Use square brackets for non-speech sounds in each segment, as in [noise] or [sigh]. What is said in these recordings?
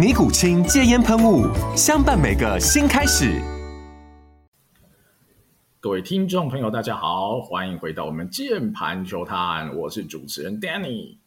尼古清戒烟喷雾，相伴每个新开始。各位听众朋友，大家好，欢迎回到我们键盘球探，我是主持人 Danny，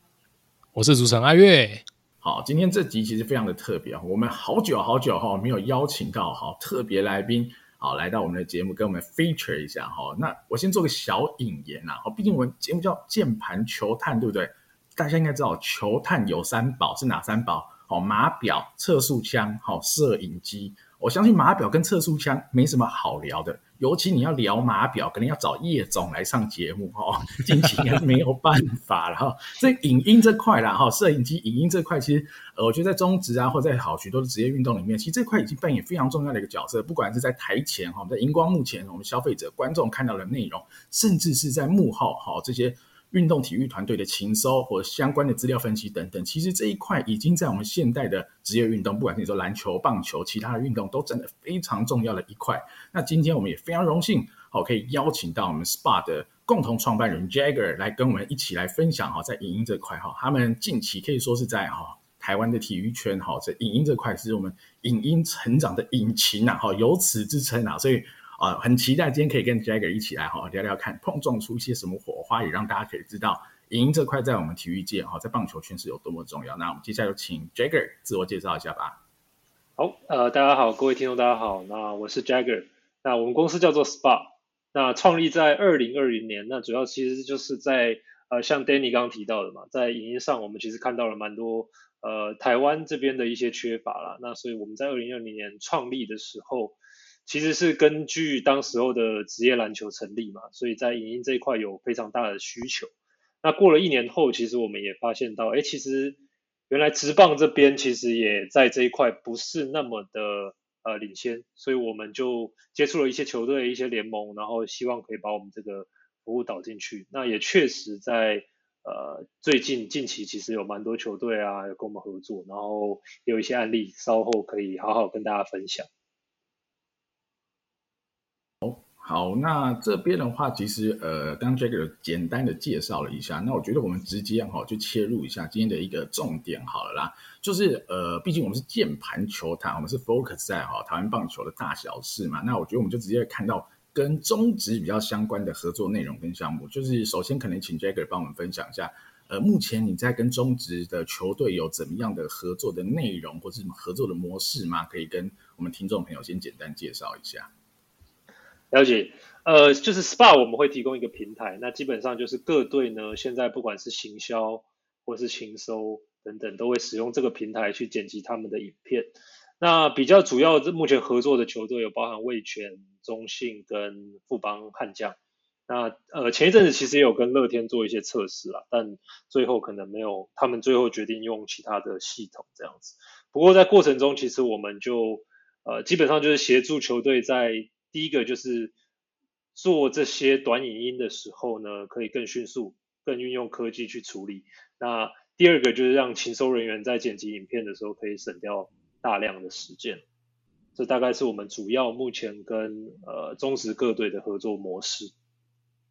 我是主持人阿月。好，今天这集其实非常的特别，我们好久好久哈没有邀请到好特别来宾，好来到我们的节目跟我们 feature 一下哈。那我先做个小引言呐，好，毕竟我们节目叫键盘球探，对不对？大家应该知道球探有三宝是哪三宝？好，码表、测速枪、好摄影机。我相信码表跟测速枪没什么好聊的，尤其你要聊码表，可能要找叶总来上节目哈。近期应该没有办法了哈。所以影音这块啦，哈，摄影机、影音这块，其实呃，我觉得在中职啊，或者在好许多的职业运动里面，其实这块已经扮演非常重要的一个角色。不管是在台前哈，在荧光幕前，我们消费者、观众看到的内容，甚至是在幕后哈这些。运动体育团队的情搜或相关的资料分析等等，其实这一块已经在我们现代的职业运动，不管是你说篮球、棒球，其他的运动，都真的非常重要的一块。那今天我们也非常荣幸，好可以邀请到我们 SPA 的共同创办人 Jagger 来跟我们一起来分享哈，在影音这块哈，他们近期可以说是在哈台湾的体育圈哈，在影音这块是我们影音成长的引擎呐哈，由此之称啊，所以。啊，很期待今天可以跟 Jagger 一起来哈聊聊看，碰撞出一些什么火花，也让大家可以知道影音这块在我们体育界哈，在棒球圈是有多么重要。那我们接下来就请 Jagger 自我介绍一下吧。好，呃，大家好，各位听众大家好，那我是 Jagger，那我们公司叫做 SPA，那创立在二零二零年，那主要其实就是在呃像 Danny 刚刚提到的嘛，在影音上我们其实看到了蛮多呃台湾这边的一些缺乏啦，那所以我们在二零二零年创立的时候。其实是根据当时候的职业篮球成立嘛，所以在影音这一块有非常大的需求。那过了一年后，其实我们也发现到，哎，其实原来职棒这边其实也在这一块不是那么的呃领先，所以我们就接触了一些球队、一些联盟，然后希望可以把我们这个服务导进去。那也确实在呃最近近期其实有蛮多球队啊有跟我们合作，然后有一些案例，稍后可以好好跟大家分享。好，那这边的话，其实呃，刚 Jagger 简单的介绍了一下，那我觉得我们直接哈就切入一下今天的一个重点好了啦，就是呃，毕竟我们是键盘球探，我们是 focus 在哈台湾棒球的大小事嘛，那我觉得我们就直接看到跟中职比较相关的合作内容跟项目，就是首先可能请 Jagger 帮我们分享一下，呃，目前你在跟中职的球队有怎么样的合作的内容或是什么合作的模式吗？可以跟我们听众朋友先简单介绍一下。了解，呃，就是 SPA 我们会提供一个平台，那基本上就是各队呢，现在不管是行销或是行收等等，都会使用这个平台去剪辑他们的影片。那比较主要目前合作的球队有包含味全、中信跟富邦悍将。那呃前一阵子其实也有跟乐天做一些测试啦，但最后可能没有，他们最后决定用其他的系统这样子。不过在过程中，其实我们就呃基本上就是协助球队在第一个就是做这些短影音的时候呢，可以更迅速、更运用科技去处理。那第二个就是让勤收人员在剪辑影片的时候可以省掉大量的时间。这大概是我们主要目前跟呃忠实各队的合作模式。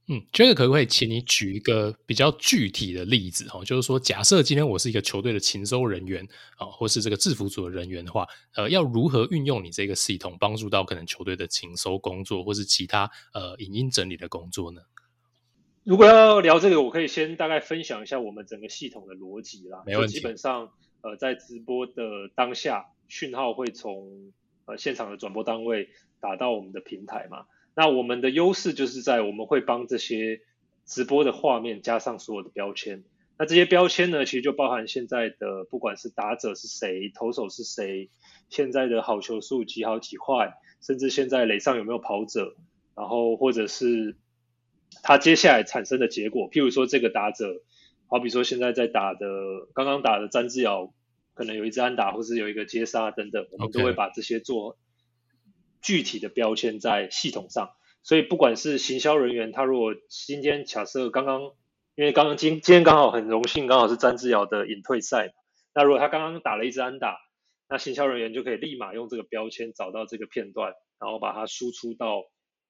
嗯，这个可不可以请你举一个比较具体的例子哦？就是说，假设今天我是一个球队的勤收人员啊，或是这个制服组的人员的话，呃，要如何运用你这个系统，帮助到可能球队的勤收工作，或是其他呃影音整理的工作呢？如果要聊这个，我可以先大概分享一下我们整个系统的逻辑啦。没问题。基本上，呃，在直播的当下，讯号会从呃现场的转播单位打到我们的平台嘛。那我们的优势就是在我们会帮这些直播的画面加上所有的标签。那这些标签呢，其实就包含现在的不管是打者是谁，投手是谁，现在的好球数几好几坏，甚至现在垒上有没有跑者，然后或者是他接下来产生的结果，譬如说这个打者，好比说现在在打的刚刚打的詹志尧，可能有一支安打，或是有一个接杀等等，我们都会把这些做具体的标签在系统上。所以不管是行销人员，他如果今天假设刚刚。因为刚刚今今天刚好很荣幸，刚好是詹志尧的引退赛。那如果他刚刚打了一支安打，那行销人员就可以立马用这个标签找到这个片段，然后把它输出到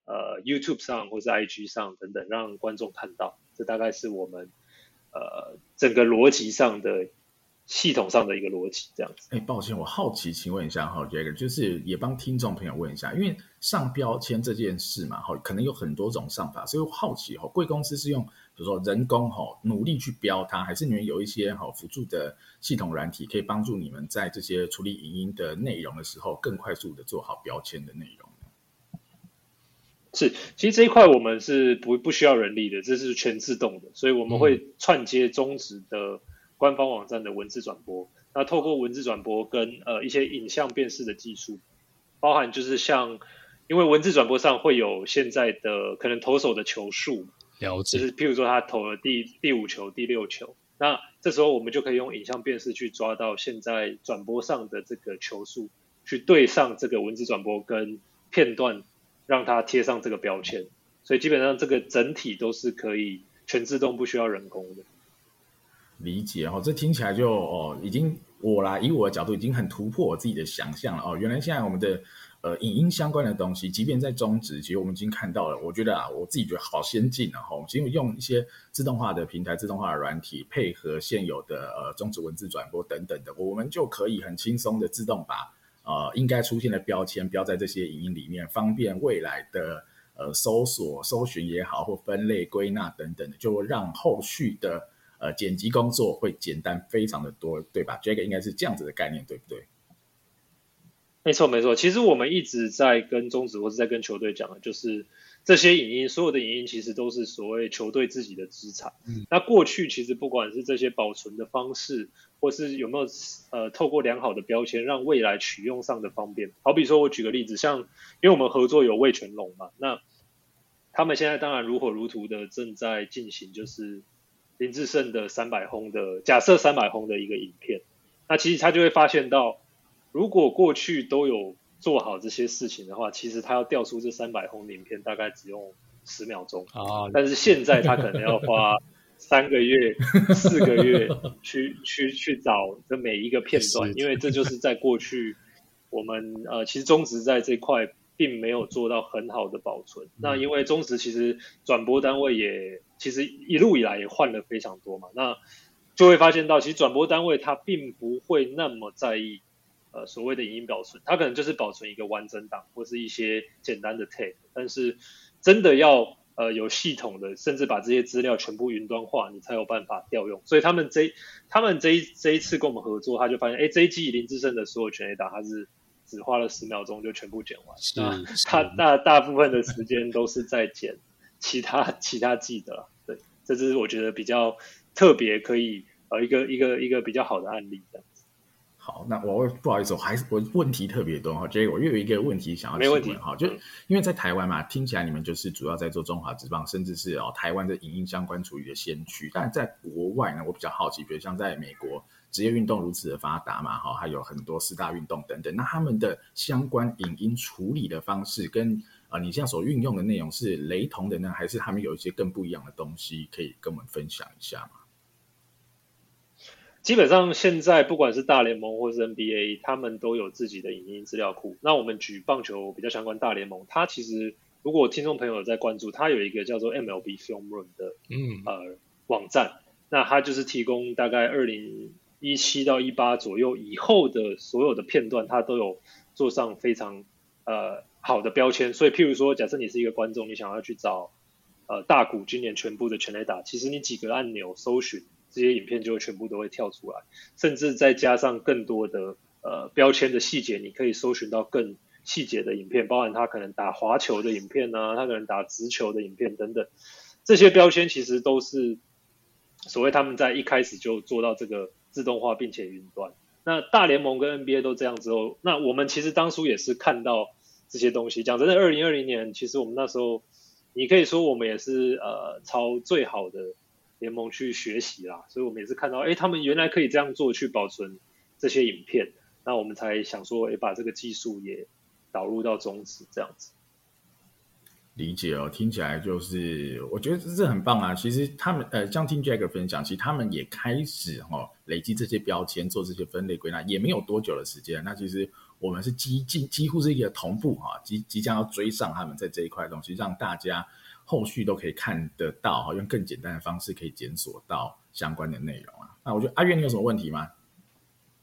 呃 YouTube 上或是 IG 上等等，让观众看到。这大概是我们呃整个逻辑上的。系统上的一个逻辑，这样子。哎，抱歉，我好奇，请问一下哈，Jagger，就是也帮听众朋友问一下，因为上标签这件事嘛，哈，可能有很多种上法，所以我好奇哈，贵公司是用比如说人工哈努力去标它，还是你们有一些哈辅助的系统软体，可以帮助你们在这些处理影音的内容的时候，更快速的做好标签的内容？是，其实这一块我们是不不需要人力的，这是全自动的，所以我们会串接中职的。官方网站的文字转播，那透过文字转播跟呃一些影像辨识的技术，包含就是像，因为文字转播上会有现在的可能投手的球数，了解，就是譬如说他投了第第五球、第六球，那这时候我们就可以用影像辨识去抓到现在转播上的这个球数，去对上这个文字转播跟片段，让它贴上这个标签，所以基本上这个整体都是可以全自动，不需要人工的。理解哦，这听起来就哦，已经我啦，以我的角度已经很突破我自己的想象了哦。原来现在我们的呃影音相关的东西，即便在中职，其实我们已经看到了。我觉得啊，我自己觉得好先进啊哈，因为用一些自动化的平台、自动化的软体，配合现有的呃中职文字转播等等的，我们就可以很轻松的自动把呃应该出现的标签标在这些影音里面，方便未来的呃搜索、搜寻也好，或分类归纳等等的，就让后续的。呃，剪辑工作会简单非常的多，对吧？这个应该是这样子的概念，对不对？没错，没错。其实我们一直在跟中职或是在跟球队讲的，就是这些影音，所有的影音其实都是所谓球队自己的资产。嗯。那过去其实不管是这些保存的方式，或是有没有呃透过良好的标签，让未来取用上的方便。好比说，我举个例子，像因为我们合作有魏全龙嘛，那他们现在当然如火如荼的正在进行，就是。林志胜的三百轰的假设三百轰的一个影片，那其实他就会发现到，如果过去都有做好这些事情的话，其实他要调出这三百轰的影片大概只用十秒钟啊，但是现在他可能要花三个月、[laughs] 四个月去去去找这每一个片段，因为这就是在过去我们呃，其实中职在这块。并没有做到很好的保存。那因为中职其实转播单位也其实一路以来也换了非常多嘛，那就会发现到其实转播单位它并不会那么在意呃所谓的影音保存，它可能就是保存一个完整档或是一些简单的 tape，但是真的要呃有系统的，甚至把这些资料全部云端化，你才有办法调用。所以他们这他们这一这一次跟我们合作，他就发现哎这一季林志胜的所有全 A 打他是。只花了十秒钟就全部剪完，那他大大部分的时间都是在剪其他其他季的，对，这是我觉得比较特别，可以呃一个一个一个比较好的案例这样子。好，那我不好意思，我还是我问题特别多哈，这个我又有一个问题想要问，没问哈，就因为在台湾嘛，听起来你们就是主要在做中华职棒，甚至是哦台湾的影音相关处理的先驱，但在国外呢，我比较好奇，比如像在美国。职业运动如此的发达嘛，哈，还有很多四大运动等等，那他们的相关影音处理的方式跟啊、呃，你现在所运用的内容是雷同的呢，还是他们有一些更不一样的东西可以跟我们分享一下吗？基本上现在不管是大联盟或是 NBA，他们都有自己的影音资料库。那我们举棒球比较相关，大联盟它其实如果听众朋友有在关注，它有一个叫做 MLB Film Room 的嗯呃网站，那它就是提供大概二零。一七到一八左右以后的所有的片段，它都有做上非常呃好的标签。所以，譬如说，假设你是一个观众，你想要去找呃大谷今年全部的全垒打，其实你几个按钮搜寻这些影片，就会全部都会跳出来，甚至再加上更多的呃标签的细节，你可以搜寻到更细节的影片，包含他可能打滑球的影片啊，他可能打直球的影片等等，这些标签其实都是所谓他们在一开始就做到这个自动化并且云端。那大联盟跟 NBA 都这样之后，那我们其实当初也是看到这些东西。讲真的，二零二零年其实我们那时候，你可以说我们也是呃朝最好的联盟去学习啦，所以我们也是看到，哎，他们原来可以这样做去保存这些影片，那我们才想说，哎，把这个技术也导入到中职这样子。理解哦，听起来就是我觉得这很棒啊。其实他们呃，像听 Jagger 分享，其实他们也开始哈、哦、累积这些标签，做这些分类归纳，也没有多久的时间。那其实我们是几近几乎是一个同步啊，即即将要追上他们在这一块东西，让大家。后续都可以看得到哈，用更简单的方式可以检索到相关的内容啊。那我觉得阿月，你有什么问题吗？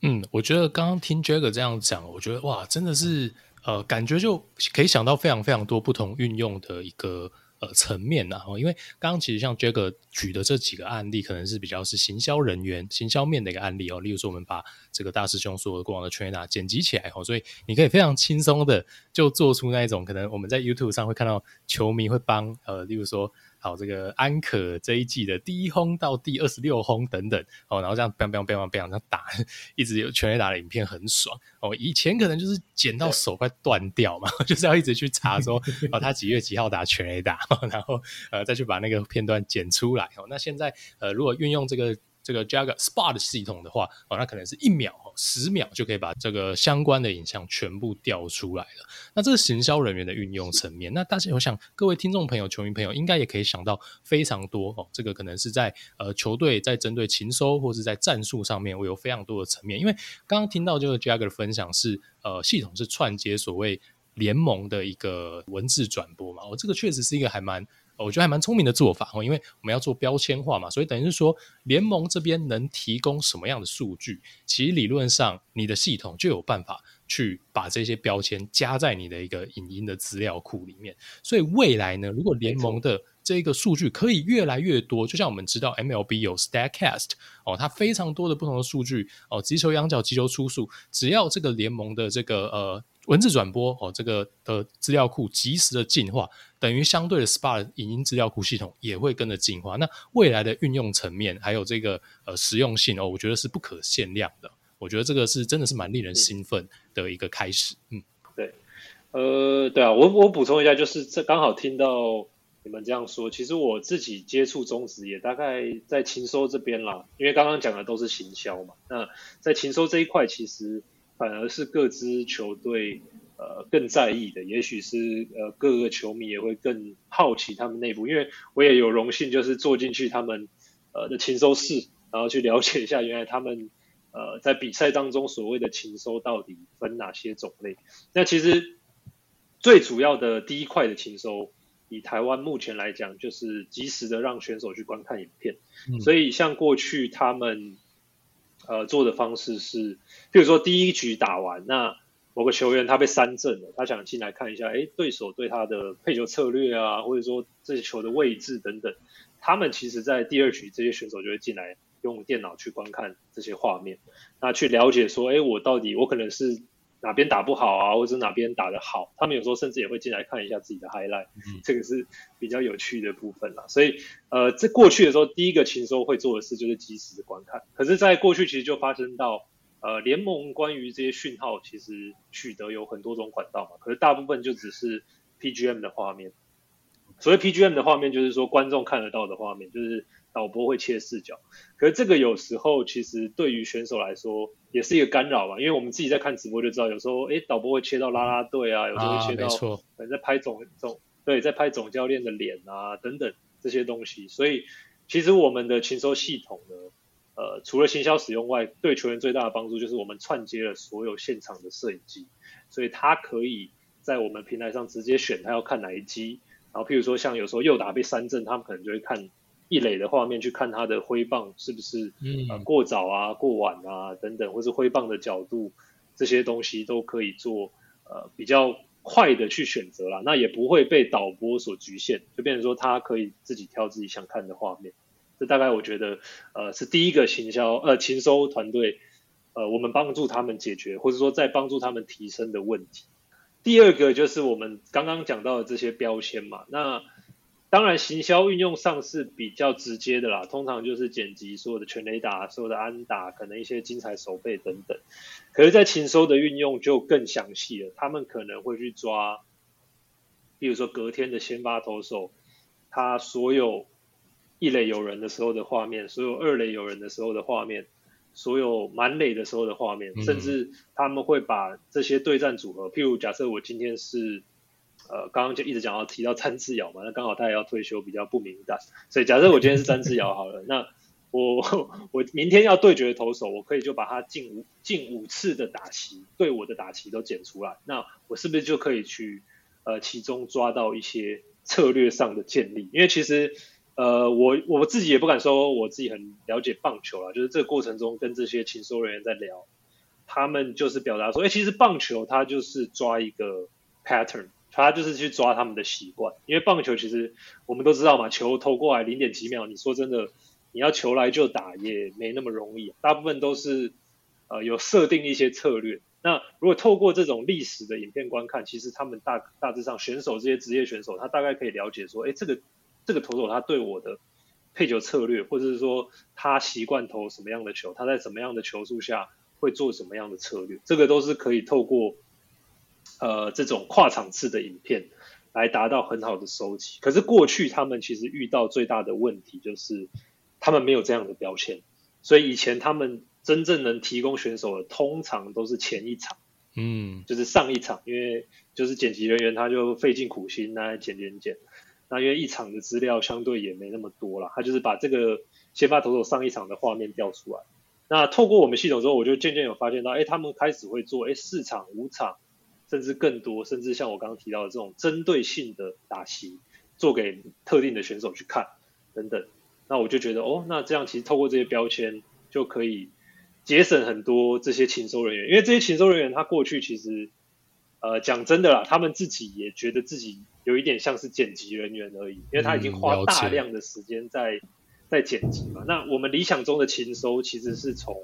嗯，我觉得刚刚听 Jagger 这样讲，我觉得哇，真的是呃，感觉就可以想到非常非常多不同运用的一个。呃，层面呐，因为刚刚其实像杰克举的这几个案例，可能是比较是行销人员、行销面的一个案例哦。例如说，我们把这个大师兄所有的过往的全垒打剪辑起来哦，所以你可以非常轻松的就做出那一种可能我们在 YouTube 上会看到球迷会帮呃，例如说。好，这个安可这一季的第一轰到第二十六轰等等哦，然后这样 bang bang bang bang 这样打，[laughs] 一直有全垒打的影片很爽哦。以前可能就是剪到手快断掉嘛，[laughs] 就是要一直去查说 [laughs] 哦，他几月几号打全垒打，然后呃再去把那个片段剪出来哦。那现在呃如果运用这个。这个 Jagger Spot 系统的话，哦，那可能是一秒、十秒就可以把这个相关的影像全部调出来了。那这个行销人员的运用层面，那大家我想各位听众朋友、球迷朋友应该也可以想到非常多哦。这个可能是在呃球队在针对情搜或是在战术上面会有非常多的层面。因为刚刚听到这个 Jagger 的分享是呃系统是串接所谓联盟的一个文字转播嘛，哦，这个确实是一个还蛮。我觉得还蛮聪明的做法哦，因为我们要做标签化嘛，所以等于是说联盟这边能提供什么样的数据，其实理论上你的系统就有办法去把这些标签加在你的一个影音的资料库里面。所以未来呢，如果联盟的这个数据可以越来越多，就像我们知道 MLB 有 Statcast 哦，它非常多的不同的数据哦，击球仰角、击球出速，只要这个联盟的这个呃。文字转播哦，这个的资料库及时的进化，等于相对的 SPA 影音资料库系统也会跟着进化。那未来的运用层面，还有这个呃实用性哦，我觉得是不可限量的。我觉得这个是真的是蛮令人兴奋的一个开始。嗯，对，呃，对啊，我我补充一下，就是这刚好听到你们这样说，其实我自己接触中职也大概在禽收这边啦，因为刚刚讲的都是行销嘛。那在禽收这一块，其实。反而是各支球队呃更在意的，也许是呃各个球迷也会更好奇他们内部，因为我也有荣幸就是坐进去他们呃的禽收室，然后去了解一下原来他们呃在比赛当中所谓的禽收到底分哪些种类。那其实最主要的第一块的禽收，以台湾目前来讲，就是及时的让选手去观看影片，嗯、所以像过去他们。呃，做的方式是，比如说第一局打完，那某个球员他被三振了，他想进来看一下，哎，对手对他的配球策略啊，或者说这些球的位置等等，他们其实在第二局这些选手就会进来用电脑去观看这些画面，那去了解说，哎，我到底我可能是。哪边打不好啊，或者哪边打得好，他们有时候甚至也会进来看一下自己的 highlight，嗯，这个是比较有趣的部分啦。所以，呃，在过去的时候，第一个情搜会做的事就是及时的观看。可是，在过去其实就发生到，呃，联盟关于这些讯号其实取得有很多种管道嘛，可是大部分就只是 PGM 的画面。所谓 PGM 的画面，就是说观众看得到的画面，就是。导播会切视角，可是这个有时候其实对于选手来说也是一个干扰嘛，因为我们自己在看直播就知道，有时候诶导播会切到啦啦队啊，有时候会切到，可能在拍总总对，在拍总教练的脸啊等等这些东西，所以其实我们的情搜系统呢，呃，除了行销使用外，对球员最大的帮助就是我们串接了所有现场的摄影机，所以他可以在我们平台上直接选他要看哪一机，然后譬如说像有时候右打被三振，他们可能就会看。一垒的画面去看他的挥棒是不是呃过早啊、过晚啊等等，或是挥棒的角度，这些东西都可以做呃比较快的去选择啦。那也不会被导播所局限，就变成说他可以自己挑自己想看的画面。这大概我觉得呃是第一个行销呃勤收团队呃我们帮助他们解决，或者说在帮助他们提升的问题。第二个就是我们刚刚讲到的这些标签嘛，那当然行销运用上是比较直接的啦，通常就是剪辑所有的全垒打、所有的安打，可能一些精彩守备等等。可是，在情收的运用就更详细了，他们可能会去抓，比如说隔天的先发投手，他所有一垒有人的时候的画面，所有二垒有人的时候的画面。所有满垒的时候的画面，甚至他们会把这些对战组合，嗯、譬如假设我今天是，呃，刚刚就一直讲到提到詹智尧嘛，那刚好他也要退休，比较不敏感，所以假设我今天是詹智尧好了，那我我明天要对决的投手，我可以就把他近五近五次的打席对我的打席都剪出来，那我是不是就可以去呃其中抓到一些策略上的建立？因为其实。呃，我我自己也不敢说我自己很了解棒球啦，就是这个过程中跟这些情搜人员在聊，他们就是表达说，哎，其实棒球它就是抓一个 pattern，他就是去抓他们的习惯，因为棒球其实我们都知道嘛，球投过来零点几秒，你说真的，你要球来就打也没那么容易，大部分都是呃有设定一些策略。那如果透过这种历史的影片观看，其实他们大大致上选手这些职业选手，他大概可以了解说，哎，这个。这个投手他对我的配球策略，或者是说他习惯投什么样的球，他在什么样的球速下会做什么样的策略，这个都是可以透过呃这种跨场次的影片来达到很好的收集。可是过去他们其实遇到最大的问题就是他们没有这样的标签，所以以前他们真正能提供选手的通常都是前一场，嗯，就是上一场，因为就是剪辑人员他就费尽苦心来剪剪剪。那因为一场的资料相对也没那么多了，他就是把这个先发投手上一场的画面调出来。那透过我们系统之后，我就渐渐有发现到，哎，他们开始会做，哎，四场、五场，甚至更多，甚至像我刚刚提到的这种针对性的打席，做给特定的选手去看，等等。那我就觉得，哦，那这样其实透过这些标签就可以节省很多这些情搜人员，因为这些情搜人员他过去其实，呃，讲真的啦，他们自己也觉得自己。有一点像是剪辑人员而已，因为他已经花大量的时间在、嗯、在剪辑嘛。那我们理想中的情搜其实是从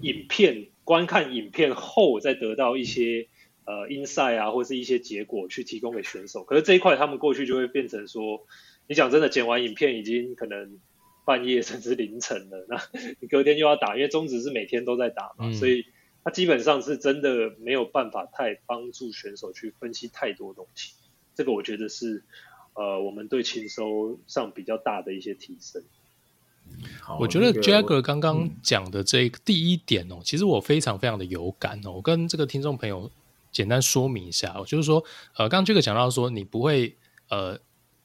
影片观看影片后再得到一些呃 insight 啊，或是一些结果去提供给选手。可是这一块他们过去就会变成说，你讲真的，剪完影片已经可能半夜甚至凌晨了，那 [laughs] 你隔天又要打，因为中职是每天都在打嘛，嗯、所以他基本上是真的没有办法太帮助选手去分析太多东西。这个我觉得是，呃，我们对情搜上比较大的一些提升。我觉得 Jagger 刚刚讲的这个第一点哦，嗯、其实我非常非常的有感哦。我跟这个听众朋友简单说明一下，就是说，呃，刚刚 Jagger 讲到说，你不会呃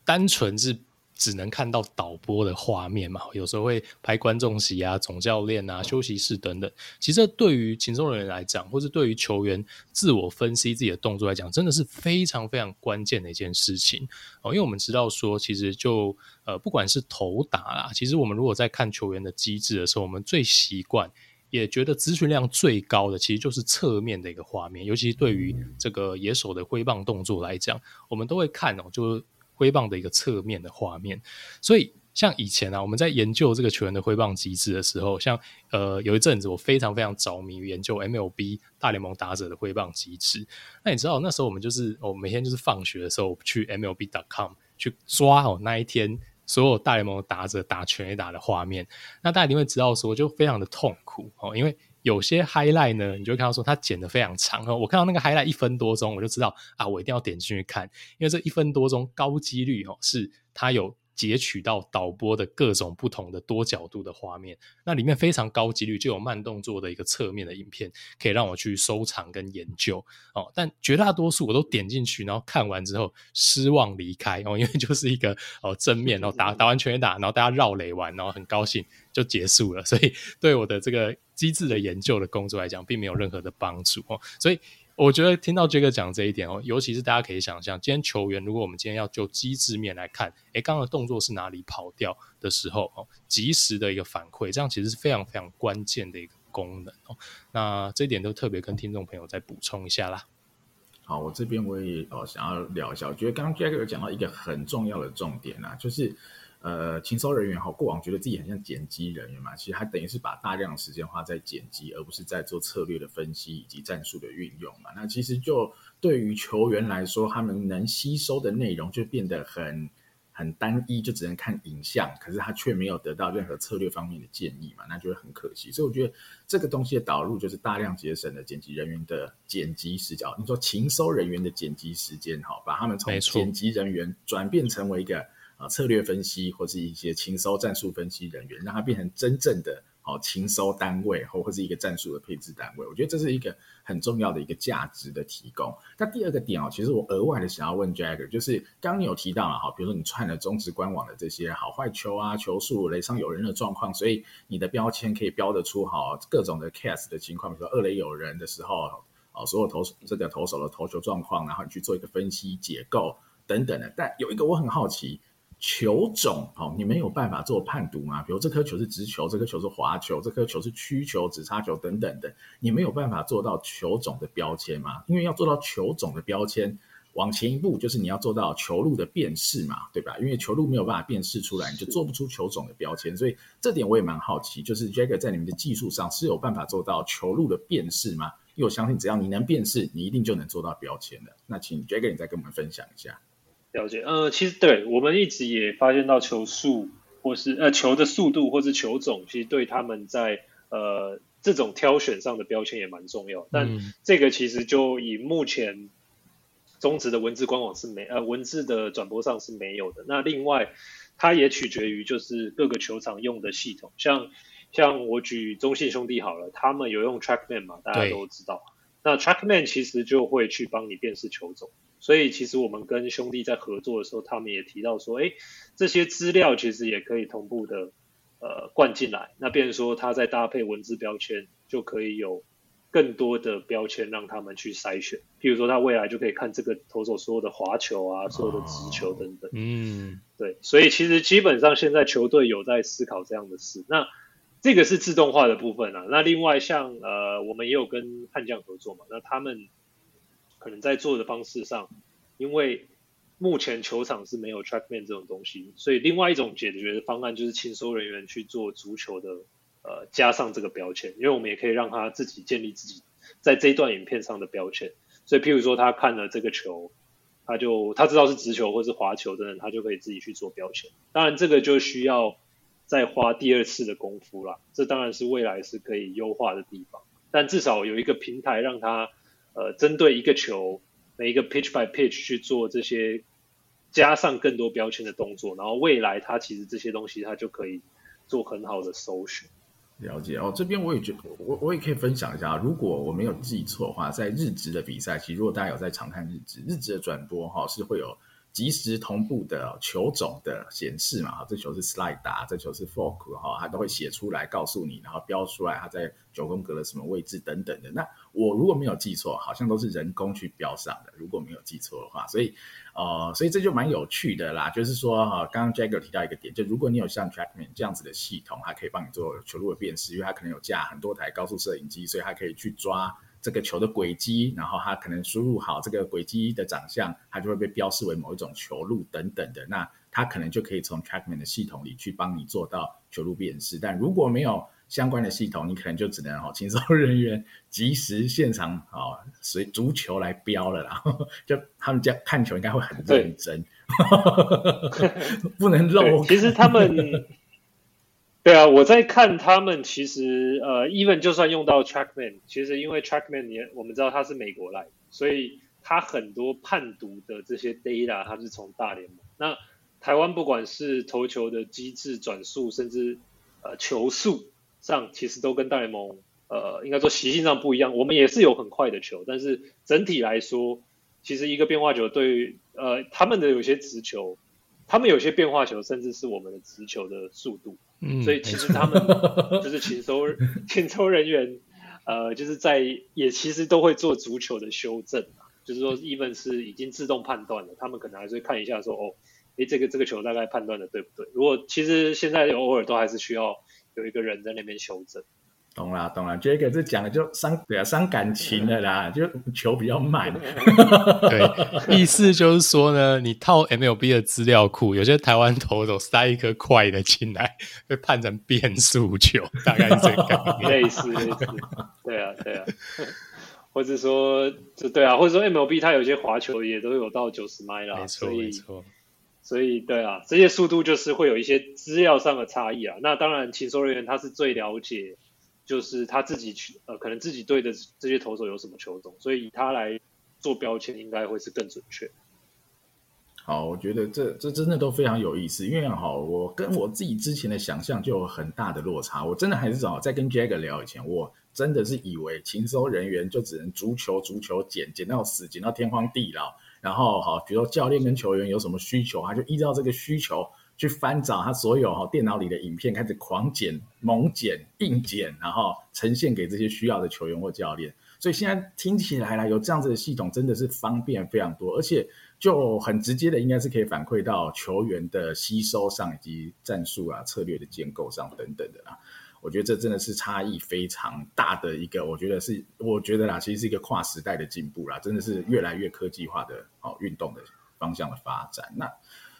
单纯是。只能看到导播的画面嘛，有时候会拍观众席啊、总教练啊、休息室等等。其实对于情搜人员来讲，或是对于球员自我分析自己的动作来讲，真的是非常非常关键的一件事情哦。因为我们知道说，其实就呃，不管是投打啦，其实我们如果在看球员的机制的时候，我们最习惯也觉得资讯量最高的，其实就是侧面的一个画面。尤其对于这个野手的挥棒动作来讲，我们都会看哦，就是。挥棒的一个侧面的画面，所以像以前啊，我们在研究这个球员的挥棒机制的时候，像呃有一阵子我非常非常着迷于研究 MLB 大联盟打者的挥棒机制。那你知道那时候我们就是我每天就是放学的时候去 MLB.com 去抓哦那一天所有大联盟打者打全垒打的画面，那大家一定会知道说就非常的痛苦哦，因为。有些 highlight 呢，你就会看到说它剪的非常长哦。我看到那个 highlight 一分多钟，我就知道啊，我一定要点进去看，因为这一分多钟高几率哦，是它有截取到导播的各种不同的多角度的画面，那里面非常高几率就有慢动作的一个侧面的影片，可以让我去收藏跟研究哦。但绝大多数我都点进去，然后看完之后失望离开哦，因为就是一个哦正面，然后打打完全打，然后大家绕垒完，然后很高兴就结束了，所以对我的这个机制的研究的工作来讲，并没有任何的帮助哦，所以。我觉得听到杰哥讲这一点哦，尤其是大家可以想象，今天球员如果我们今天要就机制面来看，诶，刚刚的动作是哪里跑掉的时候哦，及时的一个反馈，这样其实是非常非常关键的一个功能哦。那这一点都特别跟听众朋友再补充一下啦。好，我这边我也哦想要聊一下，我觉得刚刚杰哥有讲到一个很重要的重点啊，就是。呃，情搜人员哈，过往觉得自己很像剪辑人员嘛，其实他等于是把大量的时间花在剪辑，而不是在做策略的分析以及战术的运用嘛。那其实就对于球员来说，他们能吸收的内容就变得很很单一，就只能看影像，可是他却没有得到任何策略方面的建议嘛，那就会很可惜。所以我觉得这个东西的导入就是大量节省了剪辑人员的剪辑时角。你说情搜人员的剪辑时间，哈，把他们从剪辑人员转变成为一个啊策略分析或是一些情收战术分析人员，让它变成真正的。哦，情收单位或或是一个战术的配置单位，我觉得这是一个很重要的一个价值的提供。那第二个点哦，其实我额外的想要问 Jagger，就是刚刚你有提到嘛，哈，比如说你串了中职官网的这些好坏球啊、球速、雷上有人的状况，所以你的标签可以标得出好各种的 case 的情况，比如说二垒有人的时候，哦，所有投这个投手的投球状况，然后你去做一个分析解构等等的。但有一个我很好奇。球种哦，你没有办法做判读吗？比如这颗球是直球，这颗球是滑球，这颗球是曲球、直叉球等等的，你没有办法做到球种的标签吗？因为要做到球种的标签，往前一步就是你要做到球路的辨识嘛，对吧？因为球路没有办法辨识出来，你就做不出球种的标签。所以这点我也蛮好奇，就是 Jagger 在你们的技术上是有办法做到球路的辨识吗？因为我相信只要你能辨识，你一定就能做到标签的。那请 Jagger 你再跟我们分享一下。了解，呃，其实对我们一直也发现到球速，或是呃球的速度，或是球种，其实对他们在呃这种挑选上的标签也蛮重要。但这个其实就以目前中职的文字官网是没呃文字的转播上是没有的。那另外，它也取决于就是各个球场用的系统，像像我举中信兄弟好了，他们有用 TrackMan 嘛，大家都知道。那 TrackMan 其实就会去帮你辨识球种。所以其实我们跟兄弟在合作的时候，他们也提到说，哎，这些资料其实也可以同步的呃灌进来。那变成说，他再搭配文字标签，就可以有更多的标签让他们去筛选。譬如说，他未来就可以看这个投手所有的滑球啊，所有的直球等等。嗯，对。所以其实基本上现在球队有在思考这样的事。那这个是自动化的部分啊。那另外像呃，我们也有跟悍将合作嘛，那他们。可能在做的方式上，因为目前球场是没有 TrackMan 这种东西，所以另外一种解决的方案就是清收人员去做足球的呃加上这个标签，因为我们也可以让他自己建立自己在这一段影片上的标签。所以譬如说他看了这个球，他就他知道是直球或是滑球的人，他就可以自己去做标签。当然这个就需要再花第二次的功夫啦，这当然是未来是可以优化的地方，但至少有一个平台让他。呃，针对一个球，每一个 pitch by pitch 去做这些，加上更多标签的动作，然后未来它其实这些东西它就可以做很好的搜寻。了解哦，这边我也觉得，我我也可以分享一下，如果我没有记错的话，在日职的比赛，其实如果大家有在常看日职，日职的转播哈是会有。即时同步的球种的显示嘛，这球是 slide 打，这球是 fork 哈，它都会写出来告诉你，然后标出来它在九宫格的什么位置等等的。那我如果没有记错，好像都是人工去标上的，如果没有记错的话，所以呃，所以这就蛮有趣的啦。就是说哈，刚刚 Jagger 提到一个点，就如果你有像 TrackMan 这样子的系统，它可以帮你做球路的辨识，因为它可能有架很多台高速摄影机，所以它可以去抓。这个球的轨迹，然后它可能输入好这个轨迹的长相，它就会被标示为某一种球路等等的。那它可能就可以从 TrackMan 的系统里去帮你做到球路辨识。但如果没有相关的系统，你可能就只能哦，情搜人员即时现场哦，随足球来标了啦。[laughs] 就他们这样看球应该会很认真，[laughs] 不能漏。其实他们。[laughs] 对啊，我在看他们，其实呃，even 就算用到 TrackMan，其实因为 TrackMan 也我们知道它是美国来，所以它很多判读的这些 data 它是从大联盟。那台湾不管是投球的机制、转速，甚至呃球速上，其实都跟大联盟呃应该说习性上不一样。我们也是有很快的球，但是整体来说，其实一个变化球对于呃他们的有些直球，他们有些变化球，甚至是我们的直球的速度。嗯，所以其实他们就是请收 [laughs] 请收人员，呃，就是在也其实都会做足球的修正啊，就是说，even 是已经自动判断了，他们可能还是会看一下说，哦，诶，这个这个球大概判断的对不对？如果其实现在偶尔都还是需要有一个人在那边修正。懂啦，懂啦。Jagger 这讲的就伤，对啊，伤感情的啦，就球比较慢。[laughs] 对，[laughs] 意思就是说呢，你套 MLB 的资料库，有些台湾投手塞一颗快的进来，会判成变速球，大概是这个概念。类似类似，对啊 [laughs] 对啊。或者说，就对啊，或者说 MLB 它有些滑球也都有到九十迈啦，没错所以没错，所以对啊，这些速度就是会有一些资料上的差异啊。那当然，情搜人员他是最了解，就是他自己去呃，可能自己对的这些投手有什么球种，所以以他来做标签应该会是更准确。好，我觉得这这真的都非常有意思，因为哈，我跟我自己之前的想象就有很大的落差。我真的还是找在跟 Jagger 聊以前，我真的是以为情搜人员就只能足球足球捡捡到死，捡到天荒地老。然后好，比如说教练跟球员有什么需求，他就依照这个需求去翻找他所有哈电脑里的影片，开始狂剪、猛剪、硬剪，然后呈现给这些需要的球员或教练。所以现在听起来呢，有这样子的系统真的是方便非常多，而且。就很直接的，应该是可以反馈到球员的吸收上，以及战术啊、策略的建构上等等的啦。我觉得这真的是差异非常大的一个，我觉得是，我觉得啦，其实是一个跨时代的进步啦，真的是越来越科技化的哦运动的方向的发展。那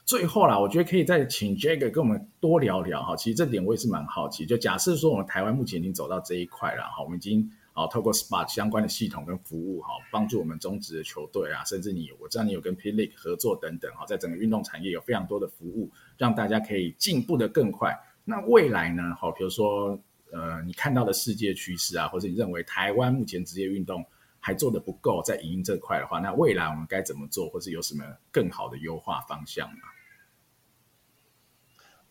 最后啦，我觉得可以再请 j a g 跟我们多聊聊哈。其实这点我也是蛮好奇，就假设说我们台湾目前已经走到这一块了哈，我们已经。啊，透过 Spot 相关的系统跟服务，哈，帮助我们中职的球队啊，甚至你，我知道你有跟 P League 合作等等，哈，在整个运动产业有非常多的服务，让大家可以进步得更快。那未来呢？好，比如说，呃，你看到的世界趋势啊，或者你认为台湾目前职业运动还做得不够，在影音这块的话，那未来我们该怎么做，或是有什么更好的优化方向吗？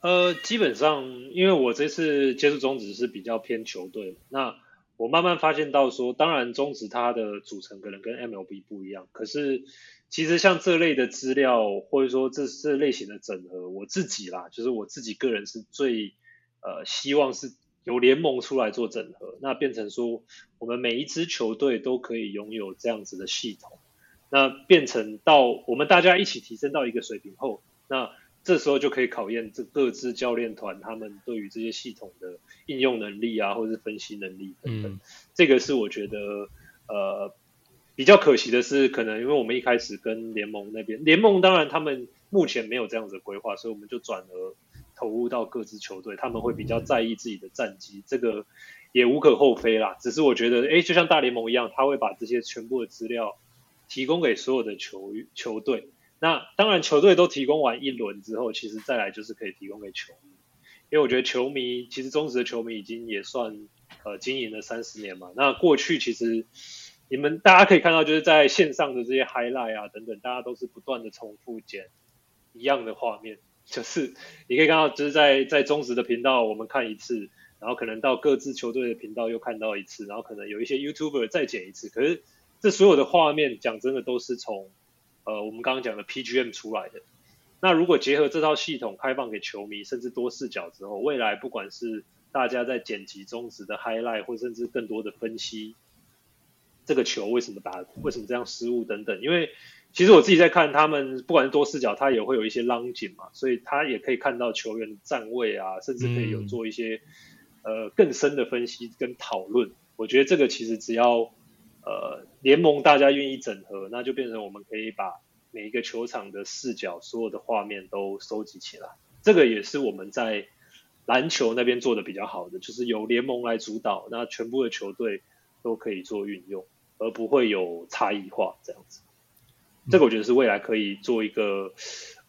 呃，基本上，因为我这次接触中职是比较偏球队，那。我慢慢发现到说，当然中职它的组成可能跟 MLB 不一样，可是其实像这类的资料或者说这这类型的整合，我自己啦，就是我自己个人是最呃希望是由联盟出来做整合，那变成说我们每一支球队都可以拥有这样子的系统，那变成到我们大家一起提升到一个水平后，那。这时候就可以考验这各支教练团他们对于这些系统的应用能力啊，或者是分析能力等等。嗯、这个是我觉得呃比较可惜的是，可能因为我们一开始跟联盟那边，联盟当然他们目前没有这样子的规划，所以我们就转而投入到各支球队，他们会比较在意自己的战绩，这个也无可厚非啦。只是我觉得，哎，就像大联盟一样，他会把这些全部的资料提供给所有的球球队。那当然，球队都提供完一轮之后，其实再来就是可以提供给球迷，因为我觉得球迷其实忠实的球迷已经也算呃经营了三十年嘛。那过去其实你们大家可以看到，就是在线上的这些 highlight 啊等等，大家都是不断的重复剪一样的画面，就是你可以看到，就是在在忠实的频道我们看一次，然后可能到各自球队的频道又看到一次，然后可能有一些 YouTuber 再剪一次，可是这所有的画面讲真的都是从。呃，我们刚刚讲的 PGM 出来的，那如果结合这套系统开放给球迷，甚至多视角之后，未来不管是大家在剪辑中值的 highlight，或甚至更多的分析，这个球为什么打，为什么这样失误等等，因为其实我自己在看他们，不管是多视角，他也会有一些 long 景嘛，所以他也可以看到球员的站位啊，甚至可以有做一些、嗯、呃更深的分析跟讨论。我觉得这个其实只要。呃，联盟大家愿意整合，那就变成我们可以把每一个球场的视角、所有的画面都收集起来。这个也是我们在篮球那边做的比较好的，就是由联盟来主导，那全部的球队都可以做运用，而不会有差异化这样子。这个我觉得是未来可以做一个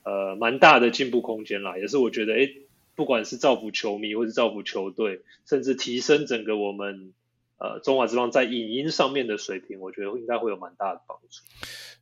呃蛮大的进步空间啦，也是我觉得，诶，不管是造福球迷，或是造福球队，甚至提升整个我们。呃，中华之棒在影音上面的水平，我觉得应该会有蛮大的帮助。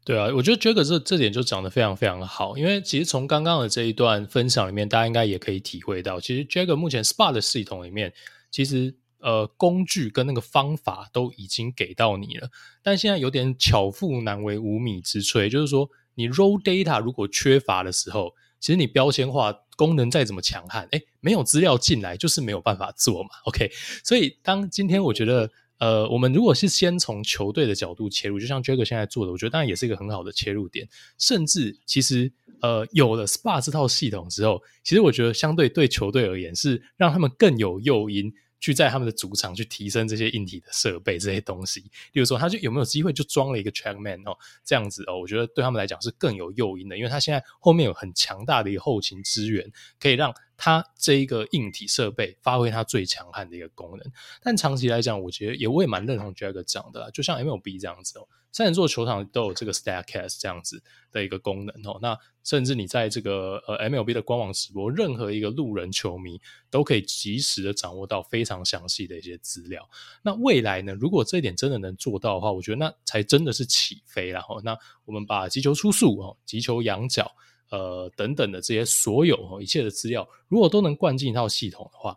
对啊，我觉得 Jagger 这这点就讲得非常非常好，因为其实从刚刚的这一段分享里面，大家应该也可以体会到，其实 Jagger 目前 SPA 的系统里面，其实呃工具跟那个方法都已经给到你了，但现在有点巧妇难为无米之炊，就是说你 raw data 如果缺乏的时候。其实你标签化功能再怎么强悍，哎，没有资料进来就是没有办法做嘛。[laughs] OK，所以当今天我觉得，呃，我们如果是先从球队的角度切入，就像 j a g 现在做的，我觉得当然也是一个很好的切入点。甚至其实，呃，有了 SPA 这套系统之后，其实我觉得相对对球队而言是让他们更有诱因。去在他们的主场去提升这些硬体的设备这些东西，例如说，他就有没有机会就装了一个 TrackMan 哦，这样子哦，我觉得对他们来讲是更有诱因的，因为他现在后面有很强大的一个后勤支援，可以让它这一个硬体设备发挥它最强悍的一个功能。但长期来讲，我觉得也我也蛮认同 Jagger 讲的啦，就像 MLB 这样子哦，三十座球场都有这个 Statcast 这样子的一个功能哦。那甚至你在这个呃 MLB 的官网直播，任何一个路人球迷都可以及时的掌握到非常详细的一些资料。那未来呢，如果这一点真的能做到的话，我觉得那才真的是起飞了哈。那我们把击球出速哦，击球仰角。呃，等等的这些所有哦，一切的资料，如果都能灌进一套系统的话，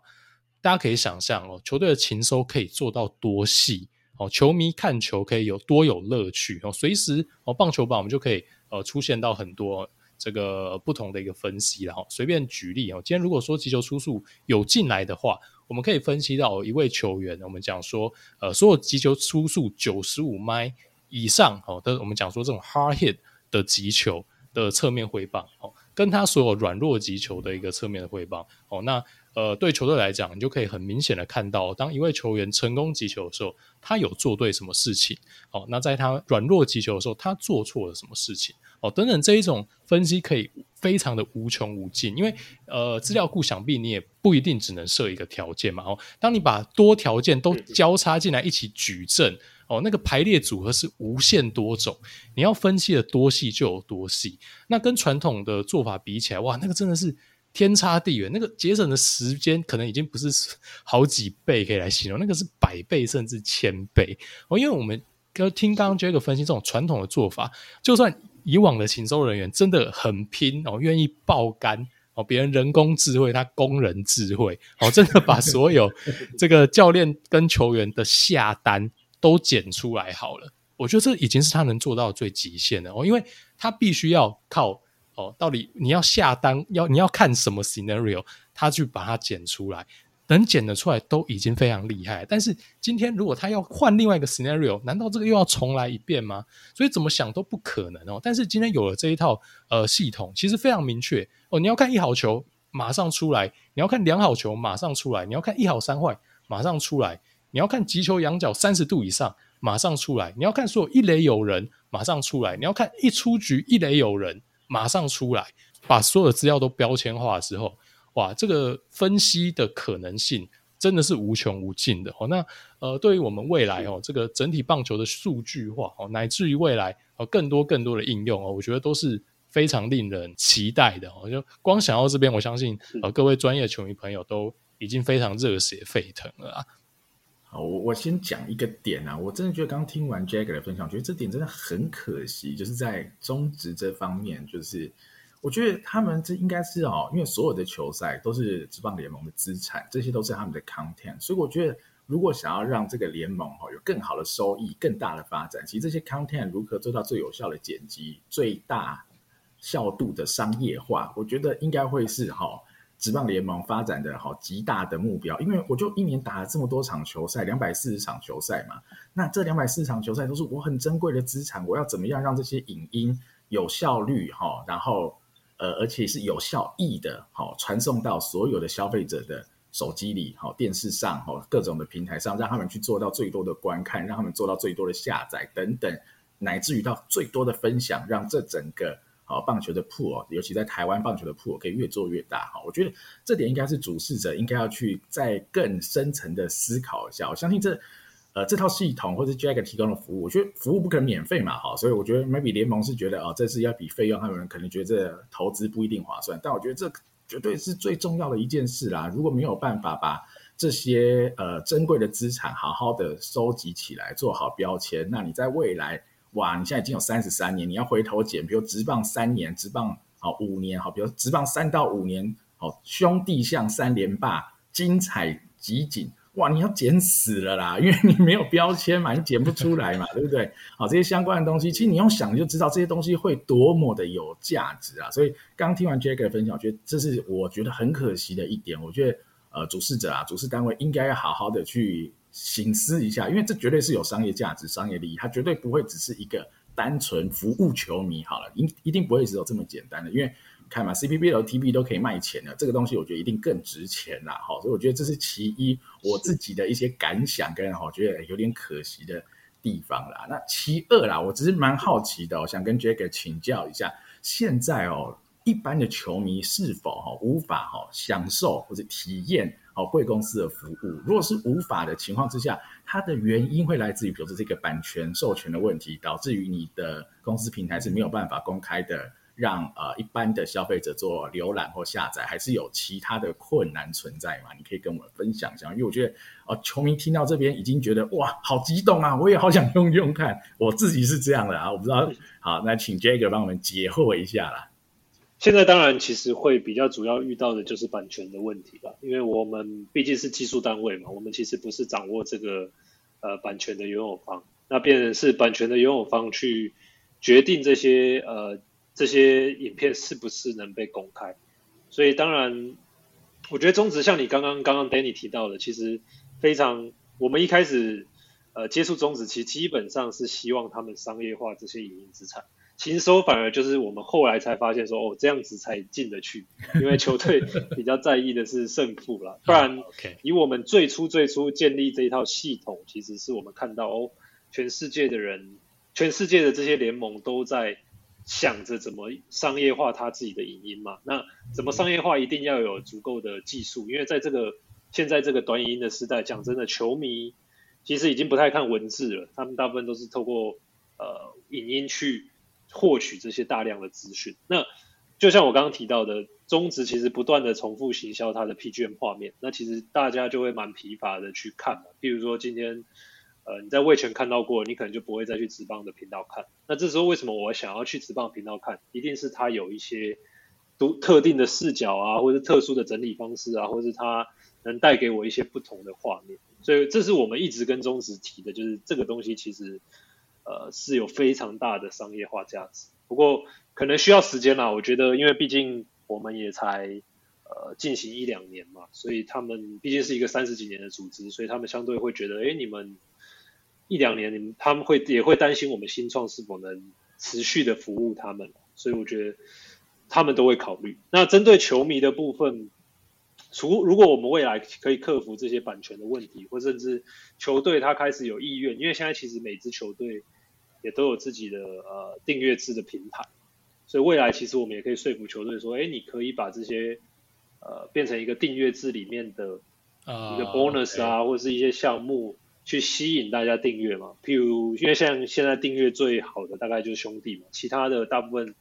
大家可以想象哦，球队的情收可以做到多细哦，球迷看球可以有多有乐趣哦，随时哦，棒球版我们就可以呃出现到很多这个不同的一个分析了哈。随便举例哦，今天如果说击球出速有进来的话，我们可以分析到一位球员，我们讲说呃，所有击球出速九十五迈以上哦的，我们讲说这种 hard hit 的击球。的侧面挥棒哦，跟他所有软弱击球的一个侧面的挥棒哦，那呃对球队来讲，你就可以很明显的看到，当一位球员成功击球的时候，他有做对什么事情哦，那在他软弱击球的时候，他做错了什么事情哦，等等这一种分析可以非常的无穷无尽，因为呃资料库想必你也不一定只能设一个条件嘛哦，当你把多条件都交叉进来一起举证。哦，那个排列组合是无限多种，你要分析的多细就有多细。那跟传统的做法比起来，哇，那个真的是天差地远。那个节省的时间可能已经不是好几倍可以来形容，那个是百倍甚至千倍。哦，因为我们跟听刚刚 Jagger 分析这种传统的做法，就算以往的情搜人员真的很拼哦，愿意爆肝哦，别人人工智慧，他工人智慧哦，真的把所有这个教练跟球员的下单。都剪出来好了，我觉得这已经是他能做到最极限的哦，因为他必须要靠哦，到底你要下单要你要看什么 scenario，他去把它剪出来，能剪得出来都已经非常厉害。但是今天如果他要换另外一个 scenario，难道这个又要重来一遍吗？所以怎么想都不可能哦。但是今天有了这一套呃系统，其实非常明确哦，你要看一好球马上出来，你要看两好球马上出来，你要看一好三坏马上出来。你要看急球仰角三十度以上，马上出来；你要看所有一垒有人，马上出来；你要看一出局一垒有人，马上出来。把所有的资料都标签化之后，哇，这个分析的可能性真的是无穷无尽的哦。那呃，对于我们未来哦，这个整体棒球的数据化哦，乃至于未来哦更多更多的应用哦，我觉得都是非常令人期待的哦。就光想到这边，我相信呃各位专业球迷朋友都已经非常热血沸腾了啊。好，我我先讲一个点啊，我真的觉得刚听完 Jagger 的分享，我觉得这点真的很可惜，就是在中职这方面，就是我觉得他们这应该是哦，因为所有的球赛都是职棒联盟的资产，这些都是他们的 content，所以我觉得如果想要让这个联盟哦有更好的收益、更大的发展，其实这些 content 如何做到最有效的剪辑、最大效度的商业化，我觉得应该会是哈。哦职棒联盟发展的好极大的目标，因为我就一年打了这么多场球赛，两百四十场球赛嘛。那这两百四十场球赛都是我很珍贵的资产，我要怎么样让这些影音有效率哈，然后呃，而且是有效益的，好传送到所有的消费者的手机里，好电视上，好各种的平台上，让他们去做到最多的观看，让他们做到最多的下载等等，乃至于到最多的分享，让这整个。好，棒球的铺哦尤其在台湾棒球的铺可以越做越大。哈，我觉得这点应该是主事者应该要去再更深层的思考一下。我相信这呃这套系统或者 Jack 提供的服务，我觉得服务不可能免费嘛，哈，所以我觉得 maybe 联盟是觉得哦，这是要比费用，他们可能觉得这投资不一定划算。但我觉得这绝对是最重要的一件事啦。如果没有办法把这些呃珍贵的资产好好的收集起来，做好标签，那你在未来。哇，你现在已经有三十三年，你要回头减，比如直棒三年，直棒好五年，好，比如直棒三到五年，好兄弟像三连霸，精彩集锦，哇，你要减死了啦，因为你没有标签嘛，你减不出来嘛，对不对？好，这些相关的东西，其实你用想你就知道这些东西会多么的有价值啊。所以刚听完 j a c k 的分享，我觉得这是我觉得很可惜的一点。我觉得呃，主事者啊，主事单位应该要好好的去。省思一下，因为这绝对是有商业价值、商业利益，它绝对不会只是一个单纯服务球迷好了，一一定不会只有这么简单的。因为看嘛，CPBL、TV 都可以卖钱的，这个东西我觉得一定更值钱啦。好，所以我觉得这是其一，我自己的一些感想跟我觉得有点可惜的地方啦。那其二啦，我只是蛮好奇的，我想跟 Jagger 请教一下，现在哦。一般的球迷是否哈无法哈享受或者体验好贵公司的服务？如果是无法的情况之下，它的原因会来自于，比如说这个版权授权的问题，导致于你的公司平台是没有办法公开的。让呃一般的消费者做浏览或下载，还是有其他的困难存在吗？你可以跟我们分享一下，因为我觉得哦、呃，球迷听到这边已经觉得哇，好激动啊！我也好想用用看，我自己是这样的啊，我不知道。好，那请 Jagger 帮我们解惑一下啦。现在当然其实会比较主要遇到的就是版权的问题吧，因为我们毕竟是技术单位嘛，我们其实不是掌握这个呃版权的拥有方，那变成是版权的拥有方去决定这些呃。这些影片是不是能被公开？所以当然，我觉得中职像你刚刚刚刚 Danny 提到的，其实非常。我们一开始呃接触中职，其实基本上是希望他们商业化这些影音资产。情收反而就是我们后来才发现说，哦，这样子才进得去，[laughs] 因为球队比较在意的是胜负啦。不然以我们最初最初建立这一套系统，其实是我们看到哦，全世界的人，全世界的这些联盟都在。想着怎么商业化他自己的影音嘛？那怎么商业化一定要有足够的技术，因为在这个现在这个短影音的时代，讲真的，球迷其实已经不太看文字了，他们大部分都是透过呃影音去获取这些大量的资讯。那就像我刚刚提到的，中植其实不断的重复行销它的 PGM 画面，那其实大家就会蛮疲乏的去看嘛。比如说今天。呃，你在味全看到过，你可能就不会再去直棒的频道看。那这时候为什么我想要去直棒频道看？一定是它有一些独特定的视角啊，或是特殊的整理方式啊，或是它能带给我一些不同的画面。所以这是我们一直跟中植提的，就是这个东西其实呃是有非常大的商业化价值。不过可能需要时间啦，我觉得，因为毕竟我们也才呃进行一两年嘛，所以他们毕竟是一个三十几年的组织，所以他们相对会觉得，哎，你们。一两年，你们他们会也会担心我们新创是否能持续的服务他们，所以我觉得他们都会考虑。那针对球迷的部分，除如果我们未来可以克服这些版权的问题，或甚至球队他开始有意愿，因为现在其实每支球队也都有自己的呃订阅制的平台，所以未来其实我们也可以说服球队说，哎，你可以把这些呃变成一个订阅制里面的一个 bonus 啊，uh. 或者是一些项目。去吸引大家订阅嘛，譬如因为像现在订阅最好的大概就是兄弟嘛，其他的大部分，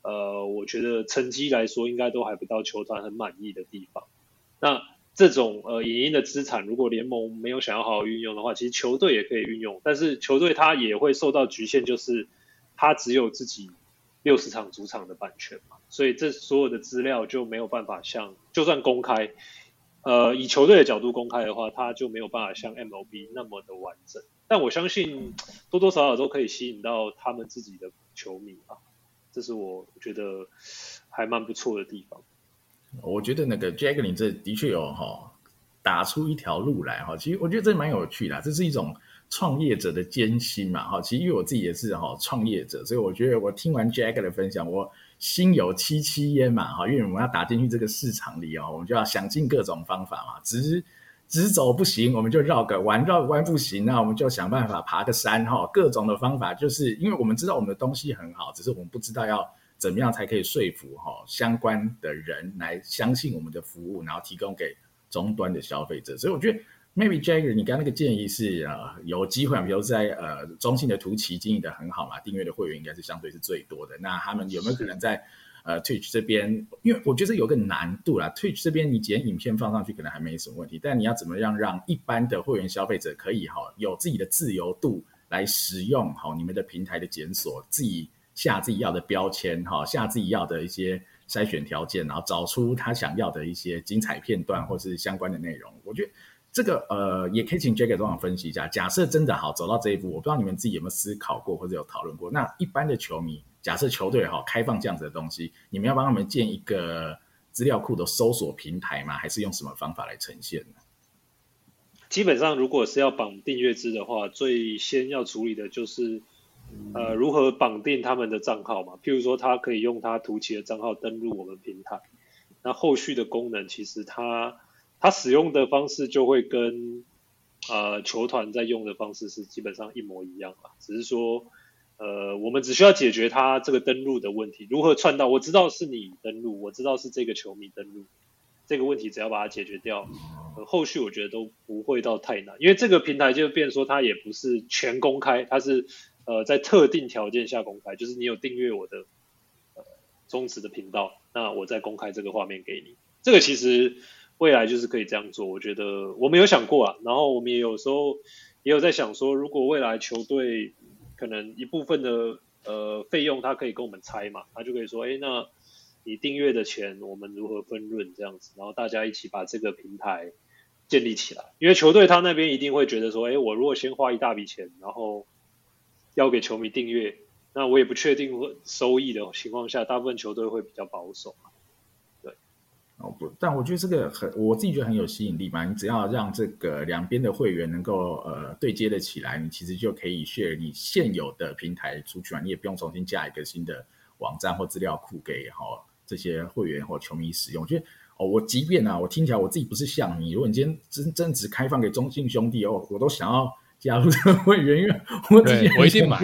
呃，我觉得成绩来说应该都还不到球团很满意的地方。那这种呃影音的资产，如果联盟没有想要好好运用的话，其实球队也可以运用，但是球队它也会受到局限，就是它只有自己六十场主场的版权嘛，所以这所有的资料就没有办法像就算公开。呃，以球队的角度公开的话，它就没有办法像 MLB 那么的完整。但我相信多多少少都可以吸引到他们自己的球迷啊，这是我觉得还蛮不错的地方。我觉得那个 Jagger 你这的确有哈打出一条路来哈，其实我觉得这蛮有趣的，这是一种创业者的艰辛嘛哈。其实因为我自己也是哈创业者，所以我觉得我听完 Jagger 的分享，我。心有戚戚焉嘛，哈，因为我们要打进去这个市场里哦，我们就要想尽各种方法嘛，直直走不行，我们就绕个弯，绕个弯不行，那我们就想办法爬个山哈，各种的方法，就是因为我们知道我们的东西很好，只是我们不知道要怎么样才可以说服哈相关的人来相信我们的服务，然后提供给终端的消费者，所以我觉得。Maybe Jagger，你刚刚那个建议是呃有机会，比如在呃中信的图奇经营的很好嘛，订阅的会员应该是相对是最多的。那他们有没有可能在呃 Twitch 这边？因为我觉得有个难度啦，Twitch 这边你剪影片放上去可能还没什么问题，但你要怎么样让一般的会员消费者可以哈有自己的自由度来使用好你们的平台的检索，自己下自己要的标签哈，下自己要的一些筛选条件，然后找出他想要的一些精彩片段或是相关的内容，我觉得。这个呃，也可以请 Jack 帮我分析一下。假设真的好走到这一步，我不知道你们自己有没有思考过或者有讨论过。那一般的球迷，假设球队哈开放这样子的东西，你们要帮他们建一个资料库的搜索平台吗？还是用什么方法来呈现呢？基本上，如果是要绑订阅制的话，最先要处理的就是呃如何绑定他们的账号嘛。譬如说，他可以用他图奇的账号登录我们平台，那后续的功能其实他。它使用的方式就会跟呃球团在用的方式是基本上一模一样啊，只是说呃，我们只需要解决他这个登录的问题，如何串到？我知道是你登录，我知道是这个球迷登录，这个问题只要把它解决掉，后续我觉得都不会到太难，因为这个平台就变说它也不是全公开，它是呃在特定条件下公开，就是你有订阅我的呃中职的频道，那我再公开这个画面给你，这个其实。未来就是可以这样做，我觉得我们有想过啊，然后我们也有时候也有在想说，如果未来球队可能一部分的呃费用，他可以跟我们拆嘛，他就可以说，哎，那你订阅的钱我们如何分润这样子，然后大家一起把这个平台建立起来，因为球队他那边一定会觉得说，哎，我如果先花一大笔钱，然后要给球迷订阅，那我也不确定收益的情况下，大部分球队会比较保守嘛。对哦不，但我觉得这个很，我自己觉得很有吸引力嘛。你只要让这个两边的会员能够呃对接的起来，你其实就可以 share 你现有的平台出去嘛，你也不用重新架一个新的网站或资料库给哈、这些会员或球迷使用。我觉得哦，我即便啊，我听起来我自己不是像你，如果你今天真真只开放给中信兄弟哦，我都想要。加入这个会员，因为我自己我一定买，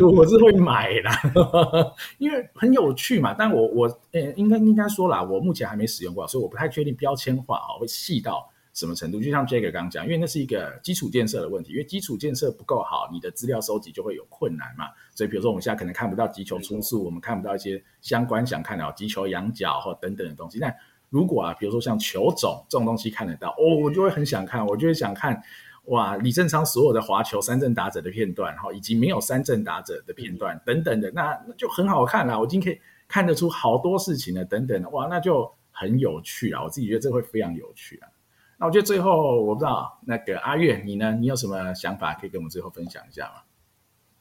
我是会买的，[laughs] 因为很有趣嘛。但我我呃、欸，应该应该说啦，我目前还没使用过，所以我不太确定标签化啊会细到什么程度。就像 Jagger 刚刚讲，因为那是一个基础建设的问题，因为基础建设不够好，你的资料收集就会有困难嘛。所以比如说我们现在可能看不到击球出速，我们看不到一些相关想看到击球仰角或等等的东西。但如果啊，比如说像球种这种东西看得到，哦，我就会很想看，我就会想看。哇，李正昌所有的滑球三振打者的片段，哈，以及没有三振打者的片段等等的，那那就很好看啦。我今天可以看得出好多事情了，等等的，哇，那就很有趣啊！我自己觉得这会非常有趣啊。那我觉得最后，我不知道那个阿月你呢，你有什么想法可以跟我们最后分享一下吗？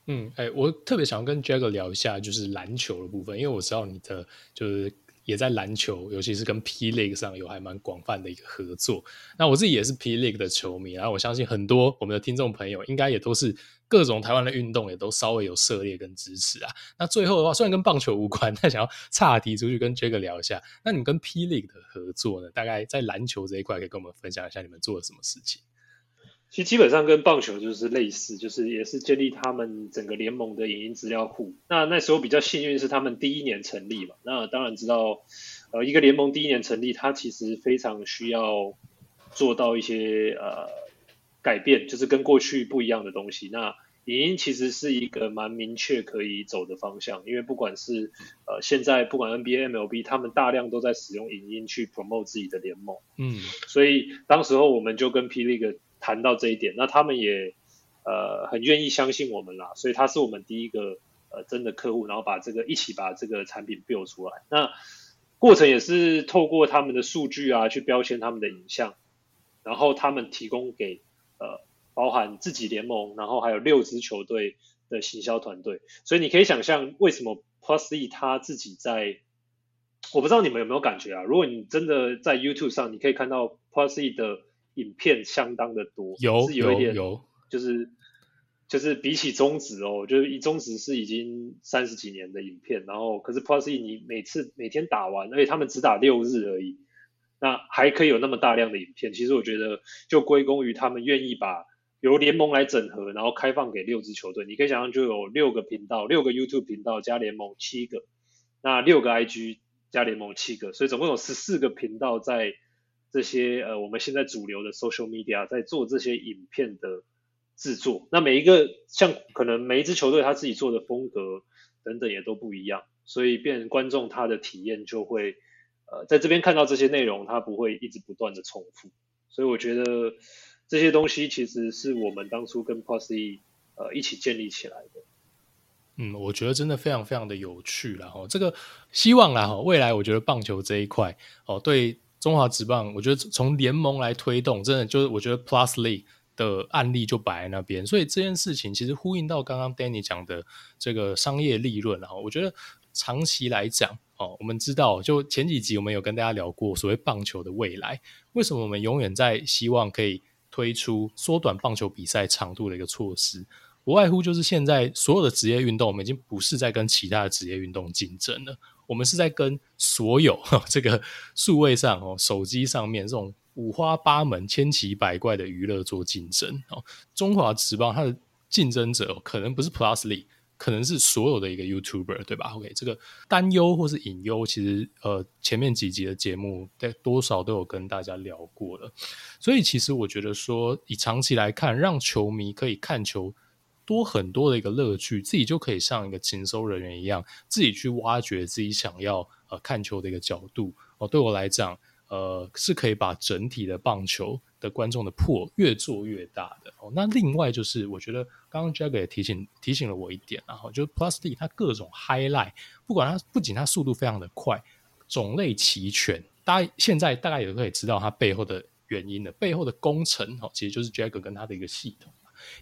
嗯，哎，我特别想要跟 Jagger 聊一下，就是篮球的部分，因为我知道你的就是。也在篮球，尤其是跟 P League 上有还蛮广泛的一个合作。那我自己也是 P League 的球迷，然后我相信很多我们的听众朋友应该也都是各种台湾的运动也都稍微有涉猎跟支持啊。那最后的话，虽然跟棒球无关，但想要岔题出去跟 Jagger 聊一下，那你跟 P League 的合作呢？大概在篮球这一块，可以跟我们分享一下你们做了什么事情？其实基本上跟棒球就是类似，就是也是建立他们整个联盟的影音资料库。那那时候比较幸运是他们第一年成立嘛，那当然知道，呃，一个联盟第一年成立，它其实非常需要做到一些呃改变，就是跟过去不一样的东西。那影音其实是一个蛮明确可以走的方向，因为不管是呃现在不管 NBA、MLB，他们大量都在使用影音去 promote 自己的联盟。嗯，所以当时候我们就跟 P League 谈到这一点，那他们也呃很愿意相信我们啦，所以他是我们第一个呃真的客户，然后把这个一起把这个产品 build 出来。那过程也是透过他们的数据啊去标签他们的影像，然后他们提供给呃包含自己联盟，然后还有六支球队的行销团队。所以你可以想象为什么 Plus E 他自己在，我不知道你们有没有感觉啊？如果你真的在 YouTube 上，你可以看到 Plus E 的。影片相当的多，有是有一点，有就是就是比起中职哦，就是以中职是已经三十几年的影片，然后可是 Plus E 你每次每天打完，而且他们只打六日而已，那还可以有那么大量的影片，其实我觉得就归功于他们愿意把由联盟来整合，然后开放给六支球队，你可以想象就有六个频道，六个 YouTube 频道加联盟七个，那六个 IG 加联盟七个，所以总共有十四个频道在。这些呃，我们现在主流的 social media 在做这些影片的制作，那每一个像可能每一支球队他自己做的风格等等也都不一样，所以变观众他的体验就会呃在这边看到这些内容，他不会一直不断的重复，所以我觉得这些东西其实是我们当初跟 Plus 呃一起建立起来的。嗯，我觉得真的非常非常的有趣了哈，这个希望啦哈，未来我觉得棒球这一块哦对。中华职棒，我觉得从联盟来推动，真的就是我觉得 Plus League 的案例就摆在那边，所以这件事情其实呼应到刚刚 Danny 讲的这个商业利润，然后我觉得长期来讲，哦，我们知道，就前几集我们有跟大家聊过所谓棒球的未来，为什么我们永远在希望可以推出缩短棒球比赛长度的一个措施，不外乎就是现在所有的职业运动，我们已经不是在跟其他的职业运动竞争了。我们是在跟所有这个数位上哦，手机上面这种五花八门、千奇百怪的娱乐做竞争哦。中华职棒它的竞争者可能不是 Plusly，可能是所有的一个 YouTuber，对吧？OK，这个担忧或是隐忧，其实呃前面几集的节目在多少都有跟大家聊过了。所以其实我觉得说，以长期来看，让球迷可以看球多很多的一个乐趣，自己就可以像一个情搜人员一样，自己去挖掘自己想要呃看球的一个角度。哦，对我来讲，呃是可以把整体的棒球的观众的破越做越大的哦。那另外就是，我觉得刚刚 Jagger 也提醒提醒了我一点，然后就是 Plus D 它各种 highlight，不管它不仅它速度非常的快，种类齐全，大家现在大概也可以知道它背后的原因的背后的工程哦，其实就是 Jagger 跟它的一个系统。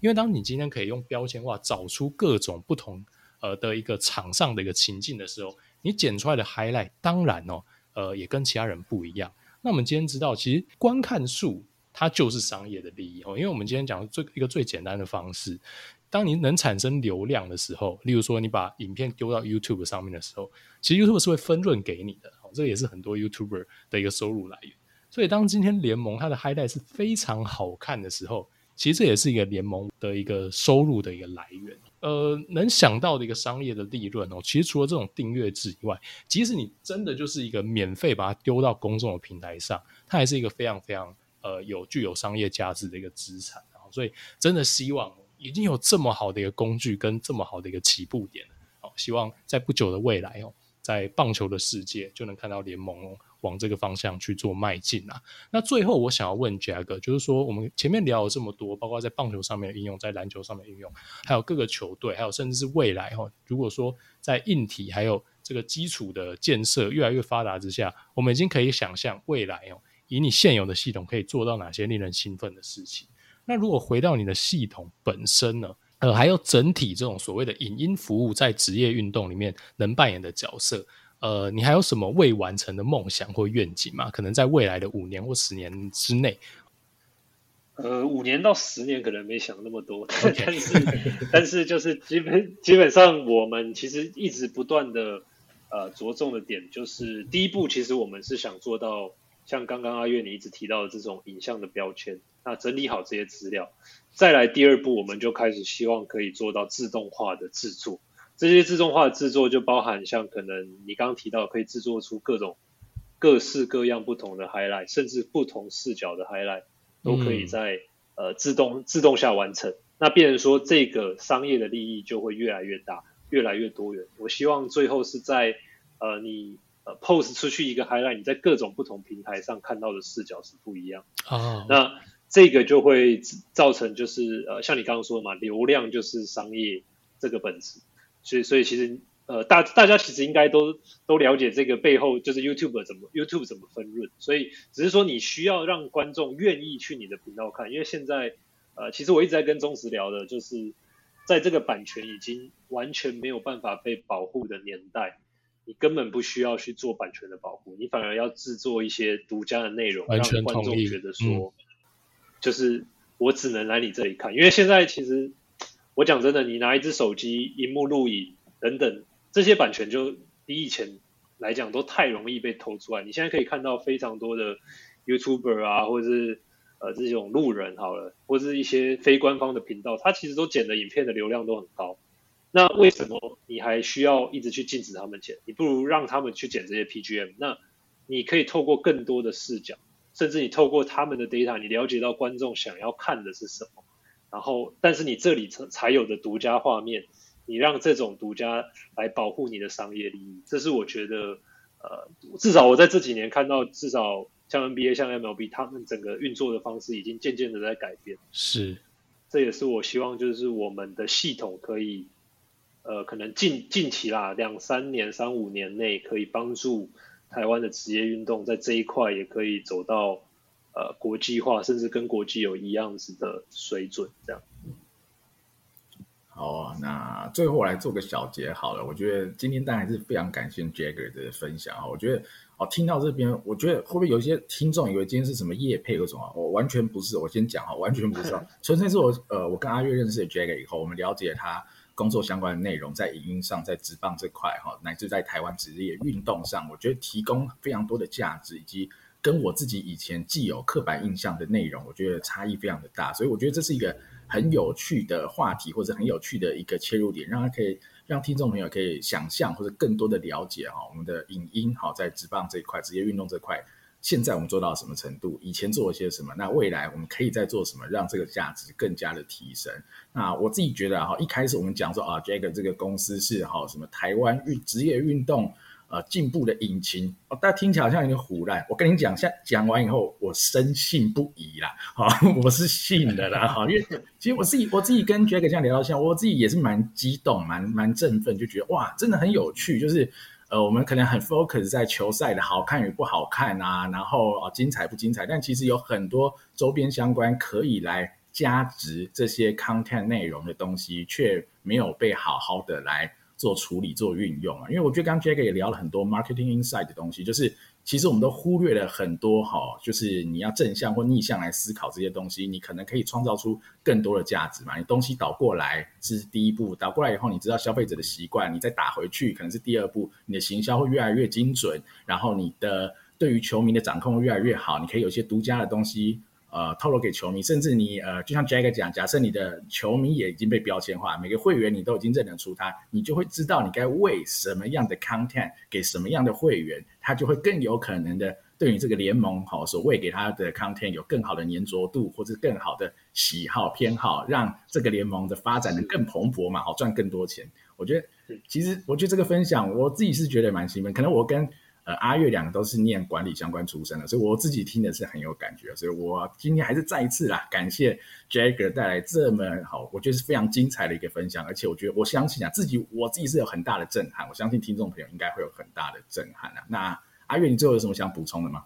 因为当你今天可以用标签化找出各种不同呃的一个场上的一个情境的时候，你剪出来的 highlight 当然哦，呃也跟其他人不一样。那我们今天知道，其实观看数。它就是商业的利益哦，因为我们今天讲最一个最简单的方式，当你能产生流量的时候，例如说你把影片丢到 YouTube 上面的时候，其实 YouTube 是会分润给你的哦，这也是很多 YouTuber 的一个收入来源。所以当今天联盟它的 highlight 是非常好看的时候，其实这也是一个联盟的一个收入的一个来源。呃，能想到的一个商业的利润哦，其实除了这种订阅制以外，即使你真的就是一个免费把它丢到公众的平台上，它还是一个非常非常。呃，有具有商业价值的一个资产，然后所以真的希望已经有这么好的一个工具跟这么好的一个起步点，好，希望在不久的未来哦，在棒球的世界就能看到联盟哦往这个方向去做迈进啊。那最后我想要问 Jag，就是说我们前面聊了这么多，包括在棒球上面的应用，在篮球上面应用，还有各个球队，还有甚至是未来哈，如果说在硬体还有这个基础的建设越来越发达之下，我们已经可以想象未来哦。以你现有的系统可以做到哪些令人兴奋的事情？那如果回到你的系统本身呢？呃，还有整体这种所谓的影音服务在职业运动里面能扮演的角色，呃，你还有什么未完成的梦想或愿景吗？可能在未来的五年或十年之内。呃，五年到十年可能没想那么多.但是但是就是基本基本上我们其实一直不断的呃着重的点就是第一步，其实我们是想做到。像刚刚阿月你一直提到的这种影像的标签，那整理好这些资料，再来第二步，我们就开始希望可以做到自动化的制作。这些自动化的制作就包含像可能你刚刚提到可以制作出各种各式各样不同的 highlight，甚至不同视角的 highlight 都可以在、嗯、呃自动自动下完成。那变成说这个商业的利益就会越来越大，越来越多元。我希望最后是在呃你。呃，post 出去一个 highlight，你在各种不同平台上看到的视角是不一样。啊、oh.，那这个就会造成就是呃，像你刚刚说的嘛，流量就是商业这个本质。所以，所以其实呃，大大家其实应该都都了解这个背后就是 YouTube 怎么 YouTube 怎么分润。所以只是说你需要让观众愿意去你的频道看，因为现在呃，其实我一直在跟中时聊的，就是在这个版权已经完全没有办法被保护的年代。你根本不需要去做版权的保护，你反而要制作一些独家的内容，让观众觉得说、嗯，就是我只能来你这里看。因为现在其实我讲真的，你拿一支手机、荧幕录影等等这些版权，就比以前来讲都太容易被偷出来。你现在可以看到非常多的 YouTuber 啊，或者是呃这种路人好了，或者是一些非官方的频道，它其实都剪的影片的流量都很高。那为什么你还需要一直去禁止他们剪？你不如让他们去剪这些 PGM。那你可以透过更多的视角，甚至你透过他们的 data，你了解到观众想要看的是什么。然后，但是你这里才才有的独家画面，你让这种独家来保护你的商业利益，这是我觉得，呃，至少我在这几年看到，至少像 NBA、像 MLB，他们整个运作的方式已经渐渐的在改变。是，这也是我希望，就是我们的系统可以。呃，可能近近期啦，两三年、三五年内可以帮助台湾的职业运动在这一块也可以走到呃国际化，甚至跟国际有一样子的水准，这样。好啊，那最后我来做个小结好了。我觉得今天当然是非常感谢 Jagger 的分享啊。我觉得哦，听到这边，我觉得会不会有一些听众以为今天是什么夜配或什么？我完全不是，我先讲哈，完全不是，[laughs] 纯粹是我呃，我跟阿月认识了 Jagger 以后，我们了解他。工作相关的内容，在影音上，在职棒这块哈，乃至在台湾职业运动上，我觉得提供非常多的价值，以及跟我自己以前既有刻板印象的内容，我觉得差异非常的大，所以我觉得这是一个很有趣的话题，或者很有趣的一个切入点，让他可以让听众朋友可以想象或者更多的了解哈，我们的影音好在职棒这一块，职业运动这块。现在我们做到什么程度？以前做了些什么？那未来我们可以再做什么，让这个价值更加的提升？那我自己觉得哈，一开始我们讲说啊，Jag 这个公司是哈什么台湾运职业运动呃进步的引擎哦，大家听起来好像有点唬烂。我跟你讲，现讲完以后，我深信不疑啦，好，[laughs] 我是信的啦，[laughs] 哈，因为其实我自己我自己跟 Jagger 这样聊到现在，我自己也是蛮激动、蛮蛮振奋，就觉得哇，真的很有趣，就是。呃，我们可能很 focus 在球赛的好看与不好看啊，然后啊精彩不精彩，但其实有很多周边相关可以来加值这些 content 内容的东西，却没有被好好的来做处理、做运用啊。因为我觉得刚刚 Jagger 也聊了很多 marketing insight 的东西，就是。其实我们都忽略了很多哈，就是你要正向或逆向来思考这些东西，你可能可以创造出更多的价值嘛。你东西倒过来是第一步，倒过来以后，你知道消费者的习惯，你再打回去可能是第二步，你的行销会越来越精准，然后你的对于球迷的掌控越来越好，你可以有一些独家的东西。呃，透露给球迷，甚至你呃，就像 Jagger 讲，假设你的球迷也已经被标签化，每个会员你都已经认得出他，你就会知道你该为什么样的 content 给什么样的会员，他就会更有可能的对你这个联盟好所喂给他的 content 有更好的粘着度，或者更好的喜好偏好，让这个联盟的发展的更蓬勃嘛，好赚更多钱。我觉得其实我觉得这个分享我自己是觉得蛮兴奋，可能我跟。呃，阿月两个都是念管理相关出身的，所以我自己听的是很有感觉，所以我今天还是再一次啦，感谢 Jagger 带来这么好，我觉得是非常精彩的一个分享，而且我觉得我相信啊，自己我自己是有很大的震撼，我相信听众朋友应该会有很大的震撼啊。那阿月，你最后有什么想补充的吗？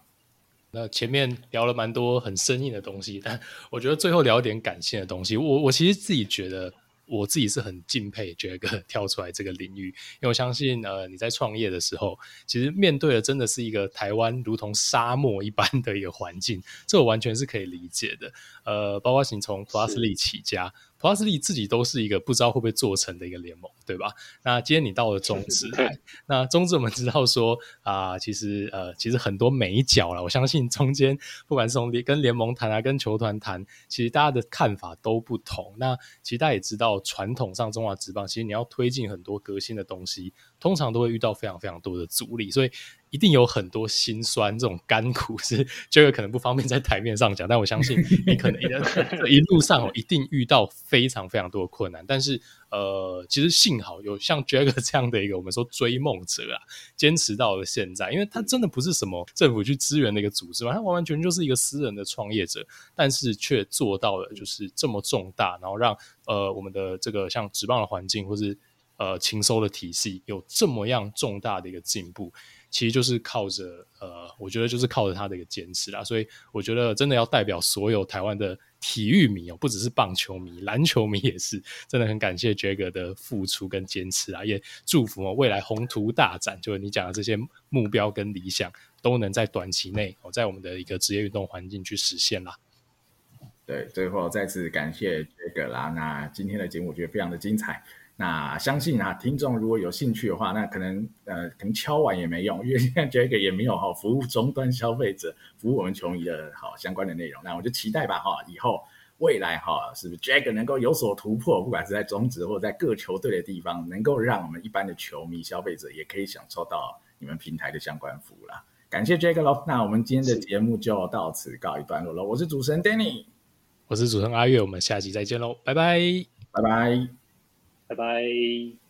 那前面聊了蛮多很生硬的东西，但我觉得最后聊一点感性的东西，我我其实自己觉得。我自己是很敬佩 Jagger [laughs] 跳出来这个领域，因为我相信，呃，你在创业的时候，其实面对的真的是一个台湾如同沙漠一般的一个环境，这我完全是可以理解的。呃，包括你从 Plus League 起家。Plus League 自己都是一个不知道会不会做成的一个联盟，对吧？那今天你到了中职来，那中职我们知道说啊、呃，其实呃，其实很多眉角了。我相信中间不管是从跟联盟谈啊，跟球团谈，其实大家的看法都不同。那其实大家也知道，传统上中华职棒，其实你要推进很多革新的东西，通常都会遇到非常非常多的阻力，所以。一定有很多辛酸，这种甘苦是 [laughs] 这个可能不方便在台面上讲，但我相信你可能一 [laughs] 路上一定遇到非常非常多的困难。但是呃，其实幸好有像 Jagger 这样的一个我们说追梦者啊，坚持到了现在，因为他真的不是什么政府去支援的一个组织嘛，他完完全全就是一个私人的创业者，但是却做到了就是这么重大，然后让呃我们的这个像职棒的环境或是呃情搜的体系有这么样重大的一个进步。其实就是靠着呃，我觉得就是靠着他的一个坚持啦，所以我觉得真的要代表所有台湾的体育迷哦，不只是棒球迷，篮球迷也是，真的很感谢 Jagger 的付出跟坚持啊，也祝福哦未来宏图大展，就是你讲的这些目标跟理想都能在短期内哦，在我们的一个职业运动环境去实现啦。对，最后再次感谢 Jagger 啦，那今天的节目我觉得非常的精彩。那相信啊，听众如果有兴趣的话，那可能呃，可能敲完也没用，[laughs] 因为现在 Jagger 也没有哈服务终端消费者，服务我们球迷的好相关的内容。那我就期待吧哈，以后未来哈，是不是 Jagger 能够有所突破，不管是在中职或者在各球队的地方，能够让我们一般的球迷消费者也可以享受到你们平台的相关服务啦。感谢 Jagger 喽，那我们今天的节目就到此告一段落了。我是主持人 Danny，我是主持人阿月，我们下期再见喽，拜拜，拜拜。拜拜。